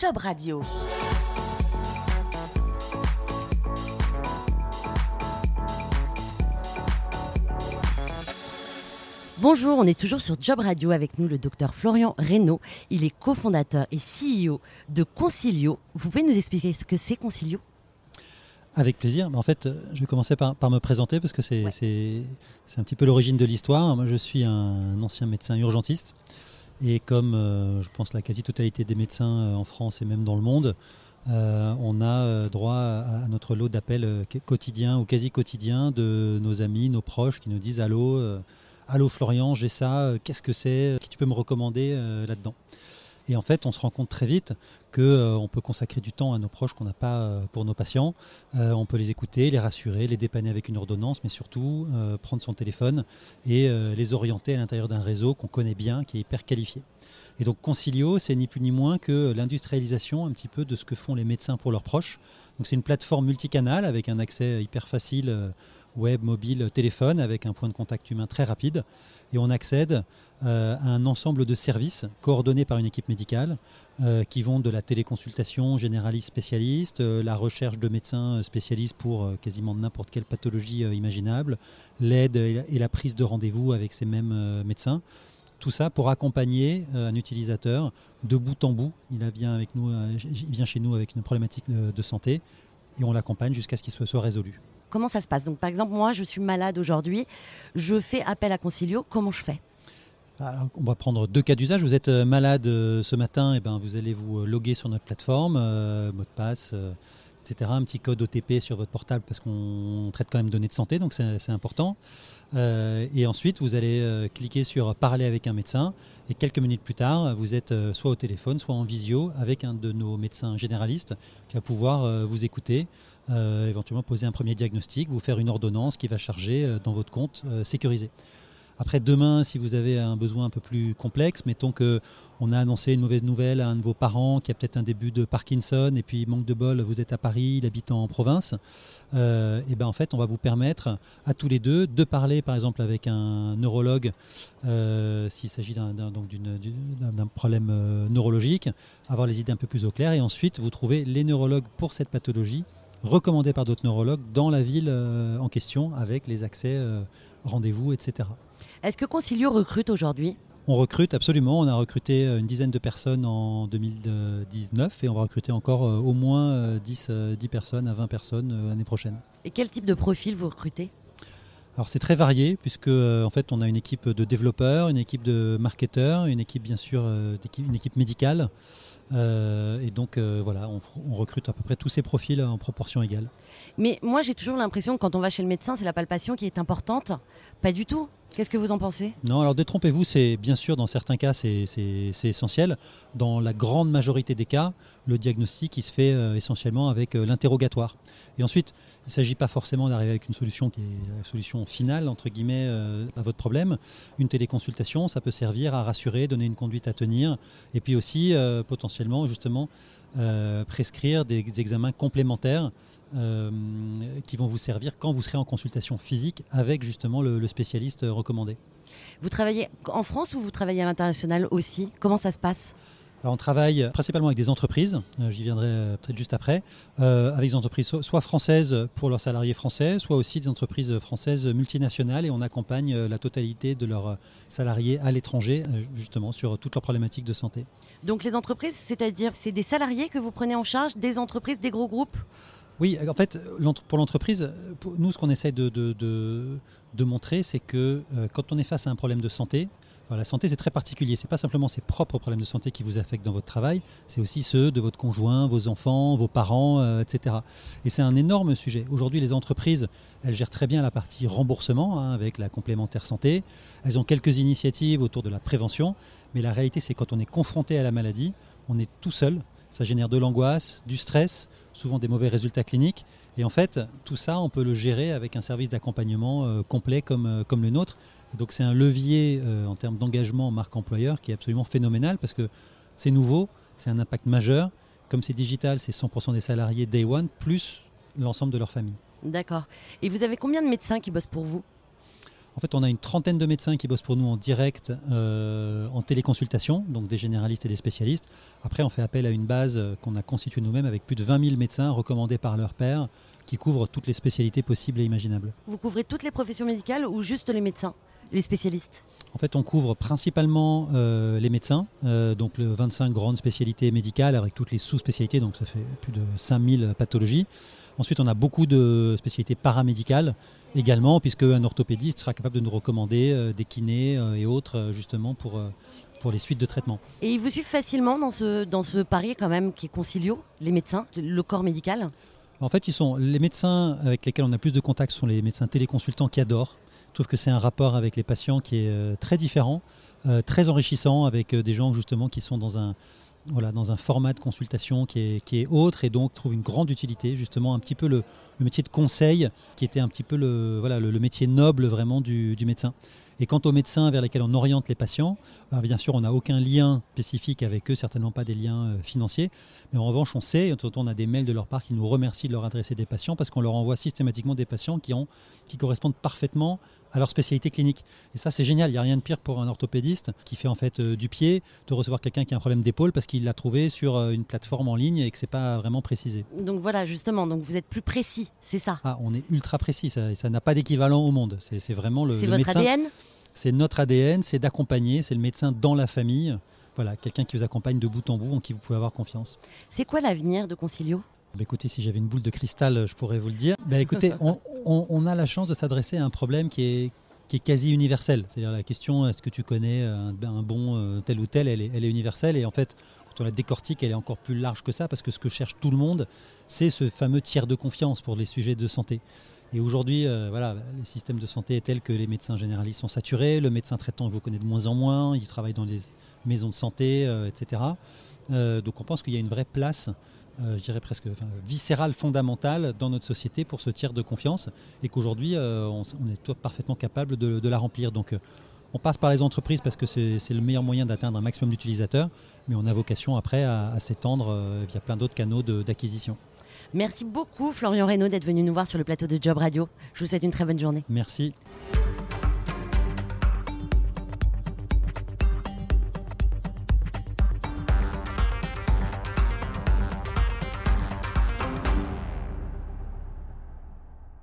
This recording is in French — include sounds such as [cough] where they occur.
Job Radio. Bonjour, on est toujours sur Job Radio avec nous le docteur Florian Reynaud. Il est cofondateur et CEO de Concilio. Vous pouvez nous expliquer ce que c'est Concilio? Avec plaisir. En fait, je vais commencer par, me présenter parce que c'est un petit peu l'origine de l'histoire. Moi, je suis un ancien médecin urgentiste. Et comme euh, je pense la quasi-totalité des médecins euh, en France et même dans le monde, euh, on a droit à, notre lot d'appels quotidiens ou quasi quotidiens de nos amis, nos proches qui nous disent Allô, Allô Florian, j'ai ça, qu'est-ce que c'est Qui tu peux me recommander là-dedans? Et en fait, on se rend compte très vite qu'on euh, peut consacrer du temps à nos proches qu'on n'a pas euh, pour nos patients. Euh, on peut les écouter, les rassurer, les dépanner avec une ordonnance, mais surtout prendre son téléphone et les orienter à l'intérieur d'un réseau qu'on connaît bien, qui est hyper qualifié. Et donc Concilio, c'est ni plus ni moins que l'industrialisation un petit peu de ce que font les médecins pour leurs proches. Donc c'est une plateforme multicanale avec un accès hyper facile web, mobile, téléphone, avec un point de contact humain très rapide. Et on accède euh, à un ensemble de services coordonnés par une équipe médicale euh, qui vont de la téléconsultation généraliste spécialiste, euh, la recherche de médecins spécialistes pour quasiment n'importe quelle pathologie imaginable, l'aide et la prise de rendez-vous avec ces mêmes médecins. Tout ça pour accompagner un utilisateur de bout en bout. Il vient, avec nous, il vient chez nous avec une problématique de santé et on l'accompagne jusqu'à ce qu'il soit, soit résolu. Comment ça se passe? Donc, par exemple, moi, je suis malade aujourd'hui, je fais appel à Concilio, comment je fais? On va prendre deux cas d'usage. Vous êtes euh, malade euh, ce matin, et eh ben vous allez vous euh, loguer sur notre plateforme, mot de passe, Un petit code OTP sur votre portable parce qu'on traite quand même données de santé, donc c'est important. et ensuite, vous allez cliquer sur Parler avec un médecin. Et quelques minutes plus tard, vous êtes soit au téléphone, soit en visio avec un de nos médecins généralistes qui va pouvoir vous écouter, euh, éventuellement poser un premier diagnostic, vous faire une ordonnance qui va charger euh, dans votre compte euh, sécurisé. Après, demain, si vous avez un besoin un peu plus complexe, mettons qu'on a annoncé une mauvaise nouvelle à un de vos parents qui a peut-être un début de Parkinson, et puis manque de bol, vous êtes à Paris, il habite en province, et ben en fait, on va vous permettre à tous les deux de parler, par exemple, avec un neurologue, s'il s'agit d'un problème neurologique, avoir les idées un peu plus au clair, et ensuite, vous trouvez les neurologues pour cette pathologie recommandé par d'autres neurologues dans la ville euh, en question avec les accès, euh, rendez-vous, etc. Est-ce que Concilio recrute aujourd'hui? On recrute absolument. On a recruté euh, une dizaine de personnes en 2019 et on va recruter encore au moins 10, 10 personnes à 20 personnes l'année prochaine. Et quel type de profil vous recrutez? Alors c'est très varié puisque en fait on a une équipe de développeurs, une équipe de marketeurs, une équipe bien sûr une équipe médicale. Euh, et donc euh, voilà, on, recrute à peu près tous ces profils en proportion égale. Mais moi j'ai toujours l'impression que quand on va chez le médecin, c'est la palpation qui est importante. Pas du tout. Qu'est-ce que vous en pensez? Non, alors détrompez-vous, c'est bien sûr dans certains cas c'est essentiel. Dans la grande majorité des cas, le diagnostic il se fait euh, essentiellement avec l'interrogatoire. Et ensuite, il ne s'agit pas forcément d'arriver avec une solution qui est la solution finale entre guillemets à votre problème. Une téléconsultation, ça peut servir à rassurer, donner une conduite à tenir, et puis aussi potentiellement justement euh, prescrire des, examens complémentaires euh, qui vont vous servir quand vous serez en consultation physique avec justement le, spécialiste recommandé. Vous travaillez en France ou vous travaillez à l'international aussi? Comment ça se passe? On travaille principalement avec des entreprises, euh, j'y viendrai peut-être juste après, avec des entreprises soit françaises pour leurs salariés français, soit aussi des entreprises françaises multinationales et on accompagne la totalité de leurs salariés à l'étranger justement sur toutes leurs problématiques de santé. Donc les entreprises, c'est-à-dire c'est des salariés que vous prenez en charge, des entreprises, des gros groupes? Oui, en fait, pour l'entreprise, nous, ce qu'on essaie de, de, montrer, c'est que euh, quand on est face à un problème de santé, la santé, c'est très particulier. Ce n'est pas simplement ses propres problèmes de santé qui vous affectent dans votre travail, c'est aussi ceux de votre conjoint, vos enfants, vos parents, euh, etc. Et c'est un énorme sujet. Aujourd'hui, les entreprises, elles gèrent très bien la partie remboursement hein, avec la complémentaire santé. Elles ont quelques initiatives autour de la prévention. Mais la réalité, c'est quand on est confronté à la maladie, on est tout seul. Ça génère de l'angoisse, du stress, souvent des mauvais résultats cliniques. Et en fait, tout ça, on peut le gérer avec un service d'accompagnement euh, complet comme, euh, comme le nôtre. donc c'est un levier euh, en termes d'engagement marque employeur qui est absolument phénoménal parce que c'est nouveau, c'est un impact majeur. Comme c'est digital, c'est 100% des salariés day one plus l'ensemble de leur famille. D'accord. Et vous avez combien de médecins qui bossent pour vous? En fait, on a une trentaine de médecins qui bossent pour nous en direct, euh, en téléconsultation, donc des généralistes et des spécialistes. Après, on fait appel à une base euh, qu'on a constituée nous-mêmes avec plus de 20 000 médecins recommandés par leur père qui couvrent toutes les spécialités possibles et imaginables. Vous couvrez toutes les professions médicales ou juste les médecins? Les spécialistes? En fait, on couvre principalement euh, les médecins, donc le 25 grandes spécialités médicales avec toutes les sous-spécialités, donc ça fait plus de 5000 pathologies. Ensuite, on a beaucoup de spécialités paramédicales également, puisque un orthopédiste sera capable de nous recommander euh, des kinés euh, et autres, euh, justement, pour, pour les suites de traitement. Et ils vous suivent facilement dans ce, dans ce pari, quand même, qui est concilio, les médecins, le corps médical? En fait, ils sont, les médecins avec lesquels on a plus de contacts sont les médecins téléconsultants qui adorent. Je trouve que c'est un rapport avec les patients qui est très différent, très enrichissant, avec des gens, justement, qui sont dans un voilà, dans un format de consultation qui est, qui est autre et donc trouve une grande utilité, justement un petit peu le, métier de conseil qui était un petit peu le, voilà, le, métier noble vraiment du, médecin. Et quant aux médecins vers lesquels on oriente les patients, bien sûr on n'a aucun lien spécifique avec eux, certainement pas des liens euh, financiers, mais en revanche on sait, on a des mails de leur part qui nous remercient de leur adresser des patients parce qu'on leur envoie systématiquement des patients qui, ont, qui correspondent parfaitement à leur spécialité clinique. Et ça, c'est génial. Il n'y a rien de pire pour un orthopédiste qui fait en fait euh, du pied de recevoir quelqu'un qui a un problème d'épaule parce qu'il l'a trouvé sur euh, une plateforme en ligne et que c'est pas vraiment précisé. Donc voilà, justement, donc vous êtes plus précis, c'est ça? Ah, on est ultra précis. Ça n'a pas d'équivalent au monde. C'est vraiment le. C'est votre ADN. C'est notre ADN, c'est d'accompagner, c'est le médecin dans la famille. Voilà, quelqu'un qui vous accompagne de bout en bout, en qui vous pouvez avoir confiance. C'est quoi l'avenir de Concilio? Bah, écoutez, si j'avais une boule de cristal, je pourrais vous le dire. Bah, écoutez, [laughs] on, on, a la chance de s'adresser à un problème qui est, quasi universelle. C'est-à-dire la question est-ce que tu connais un, bon euh, tel ou tel, elle est, elle est, universelle. Et en fait, quand on la décortique, elle est encore plus large que ça, parce que ce que cherche tout le monde, c'est ce fameux tiers de confiance pour les sujets de santé. Et aujourd'hui, euh, voilà, les systèmes de santé est tels que les médecins généralistes sont saturés, le médecin traitant vous connaît de moins en moins, il travaille dans les maisons de santé, euh, etc. donc on pense qu'il y a une vraie place euh, je dirais presque viscérale, fondamentale dans notre société pour ce tiers de confiance et qu'aujourd'hui, euh, on, est parfaitement capable de, la remplir. Donc, euh, on passe par les entreprises parce que c'est le meilleur moyen d'atteindre un maximum d'utilisateurs, mais on a vocation après à, s'étendre via plein d'autres canaux d'acquisition. Merci beaucoup Florian Reynaud d'être venu nous voir sur le plateau de Job Radio. Je vous souhaite une très bonne journée. Merci.